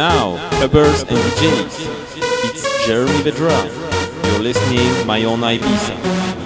now, clubbers and DJs, it's Jeremy Vedra. You're listening My Own Ibiza.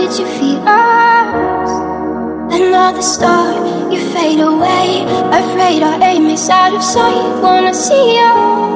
did you feed us? Another star, you fade away. Afraid our aim is out of sight. Wanna see you.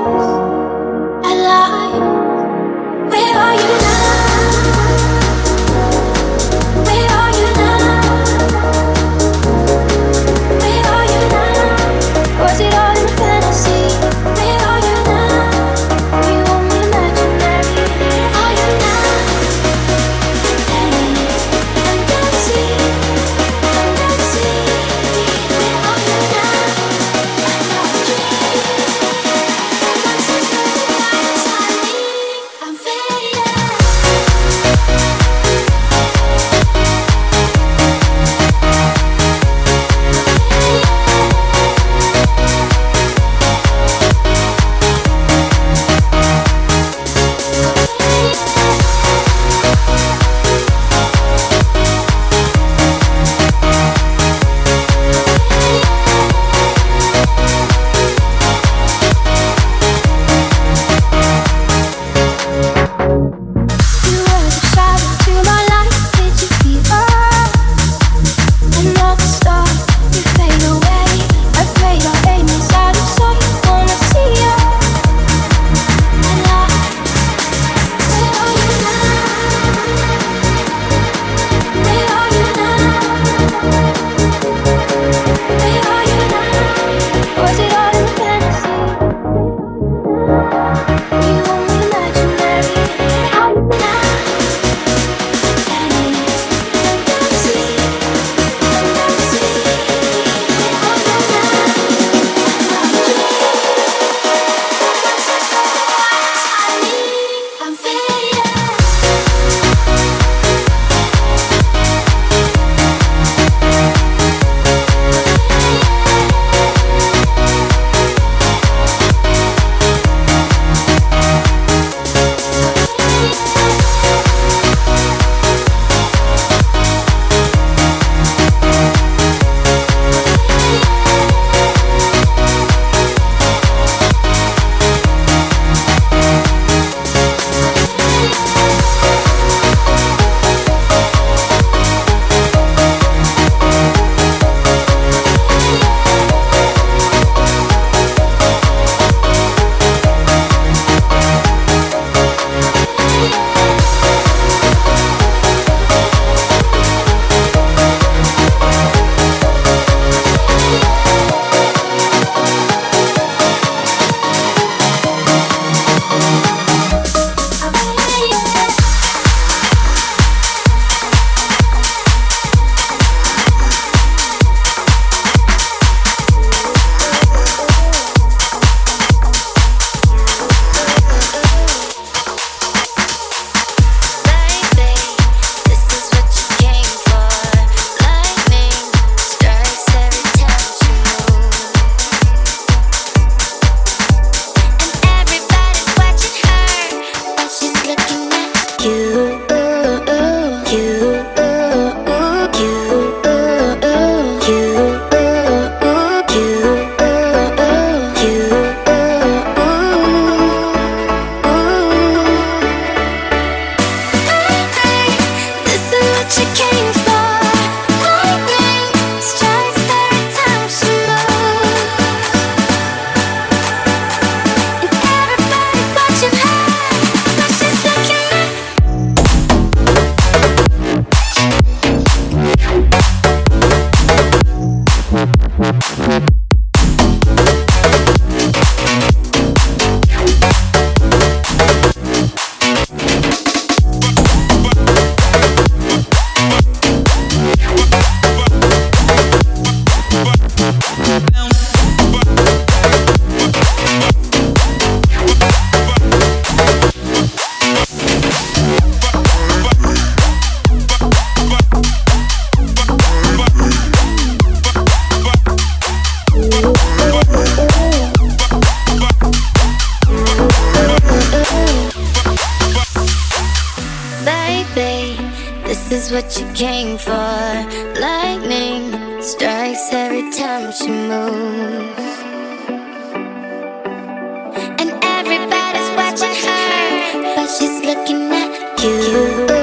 What you came for. Lightning strikes every time she moves. And everybody's watching her, but she's looking at you.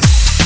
Peace.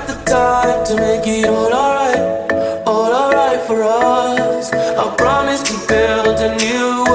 got the time to make it all alright, all alright for us. I promise to build a new.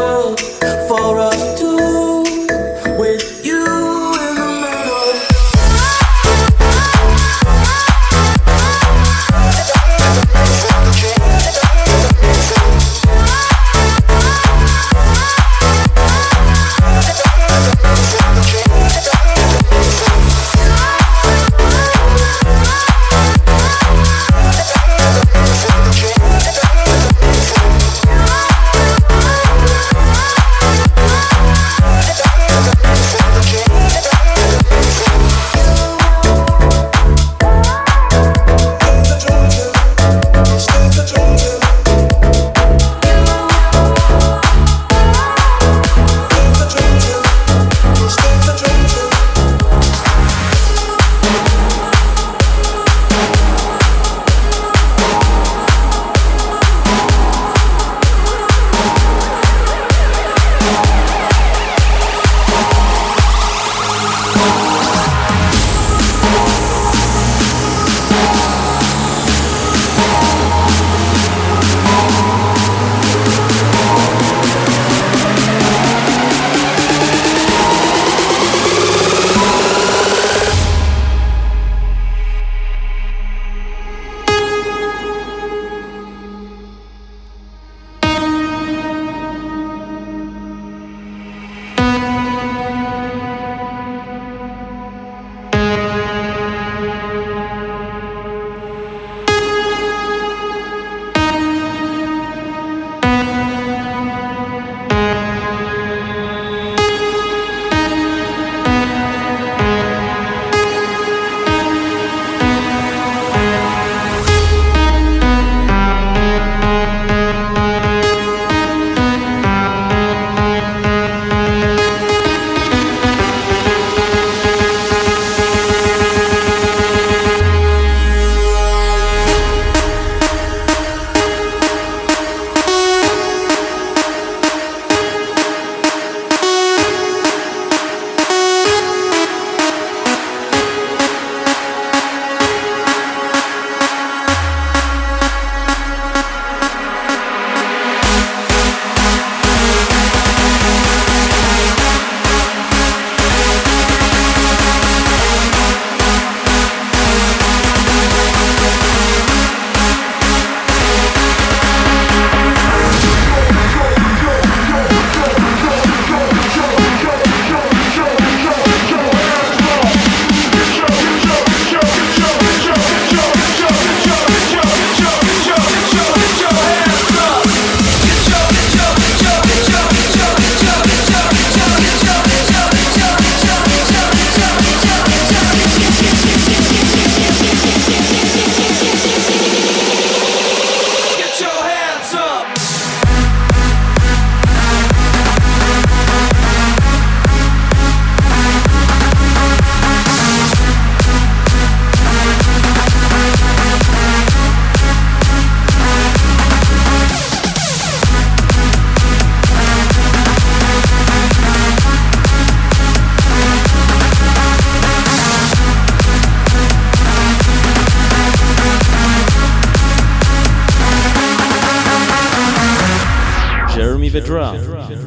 the drum.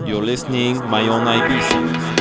You're listening my own Ibiza.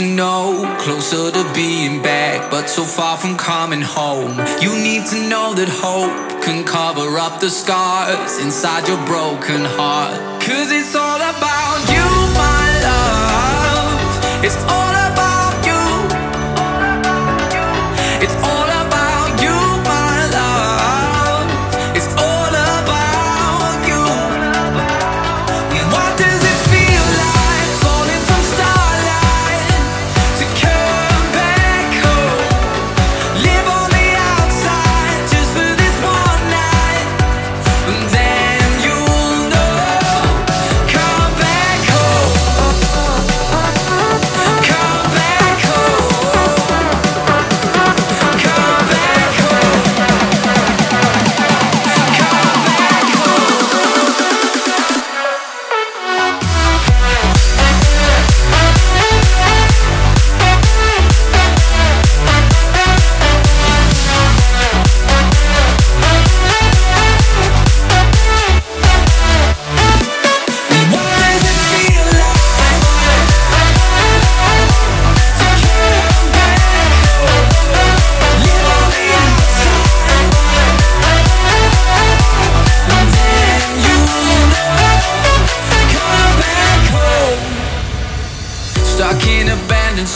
to know, closer to being back, but so far from coming home. You need to know that hope can cover up the scars inside your broken heart. Cause it's all about you, my love. It's all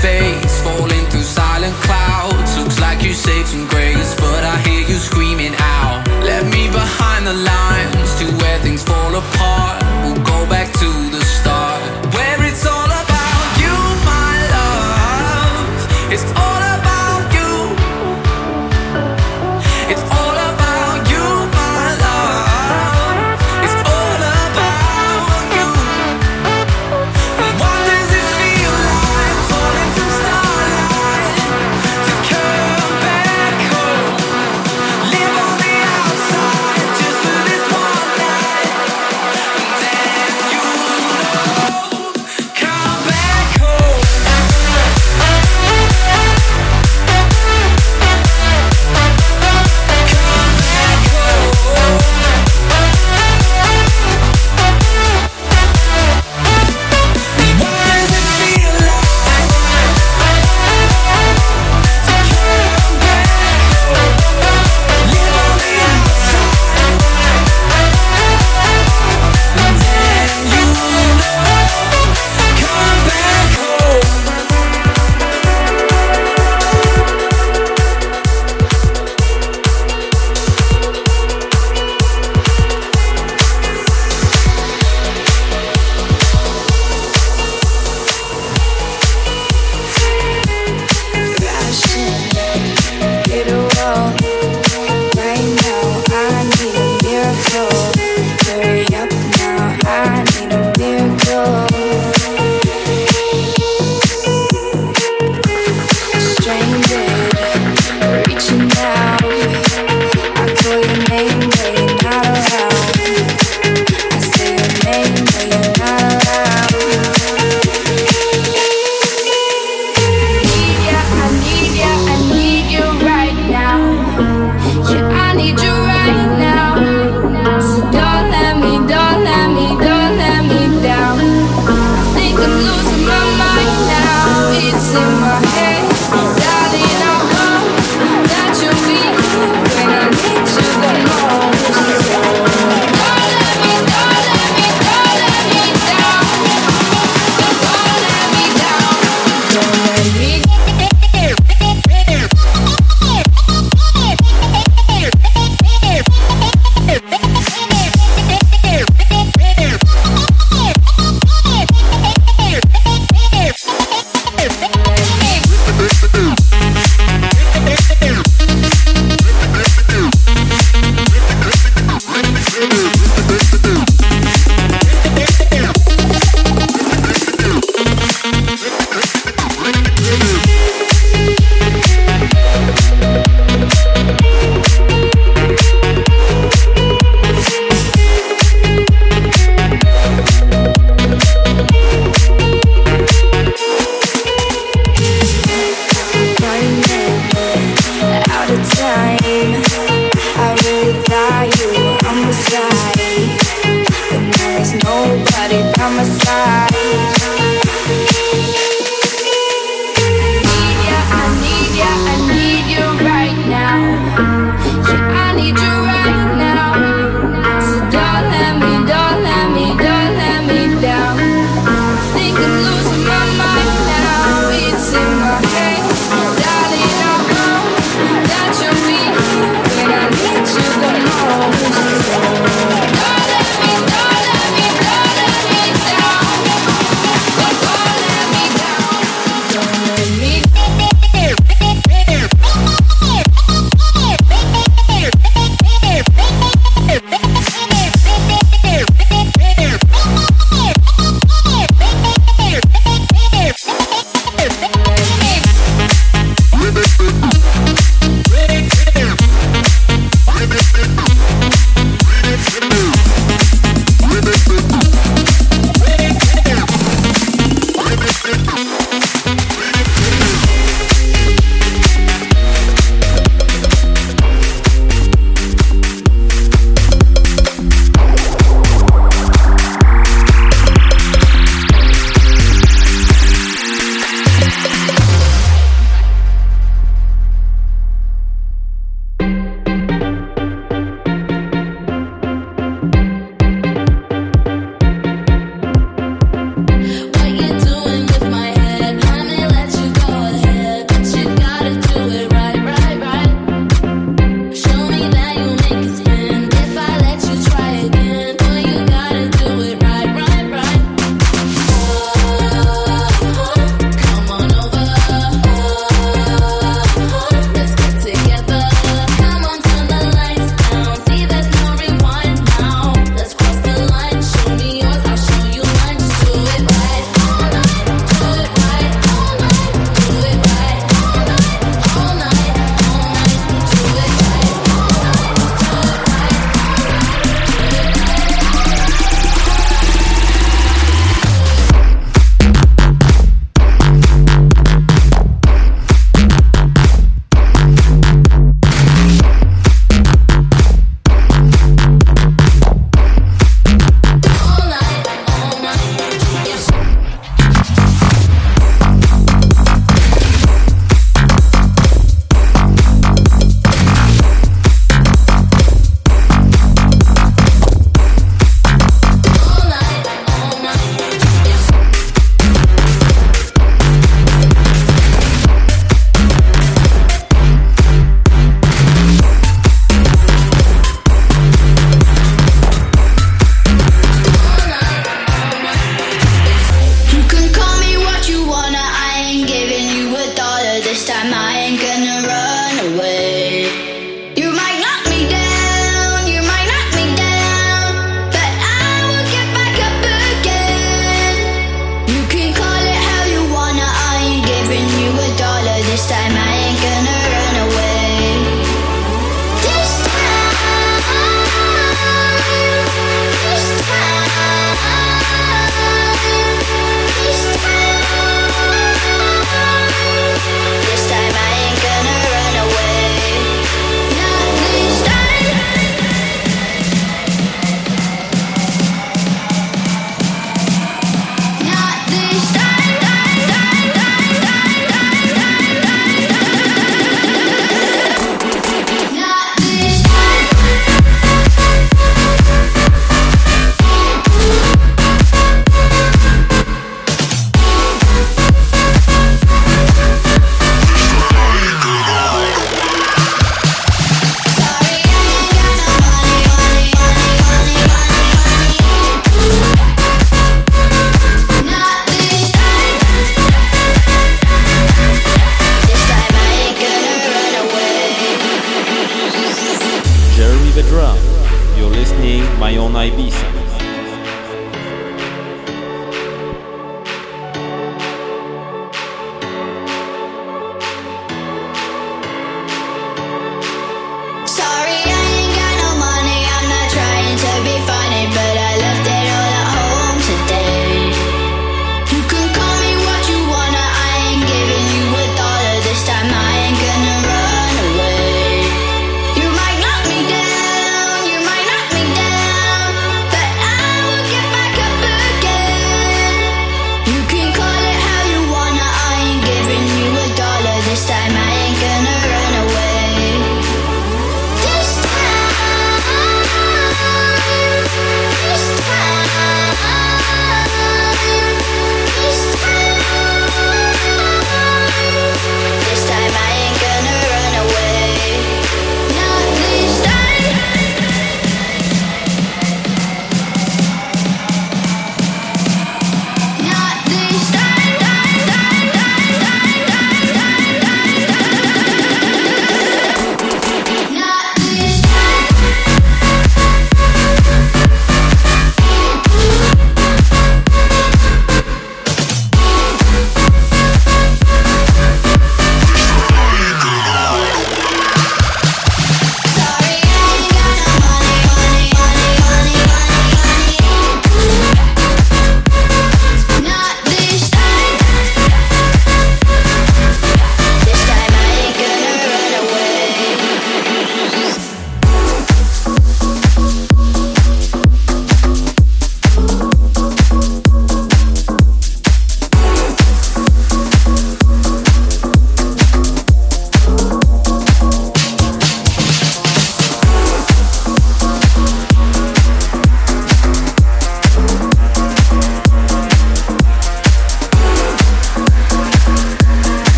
stay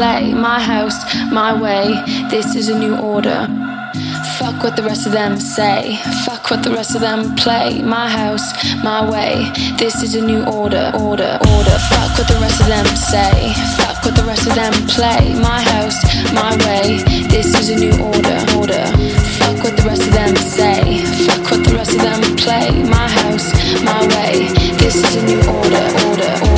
play. My house, my way. This is a new order. Fuck what the rest of them say. Fuck what the rest of them play. My house, my way. This is a new order, order, order. Fuck what the rest of them say. Fuck what the rest of them play. My house, my way. This is a new order, order. Fuck what the rest of them say. Fuck what the rest of them play. My house, my way. This is a new order, order, order, order,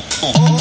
yourself.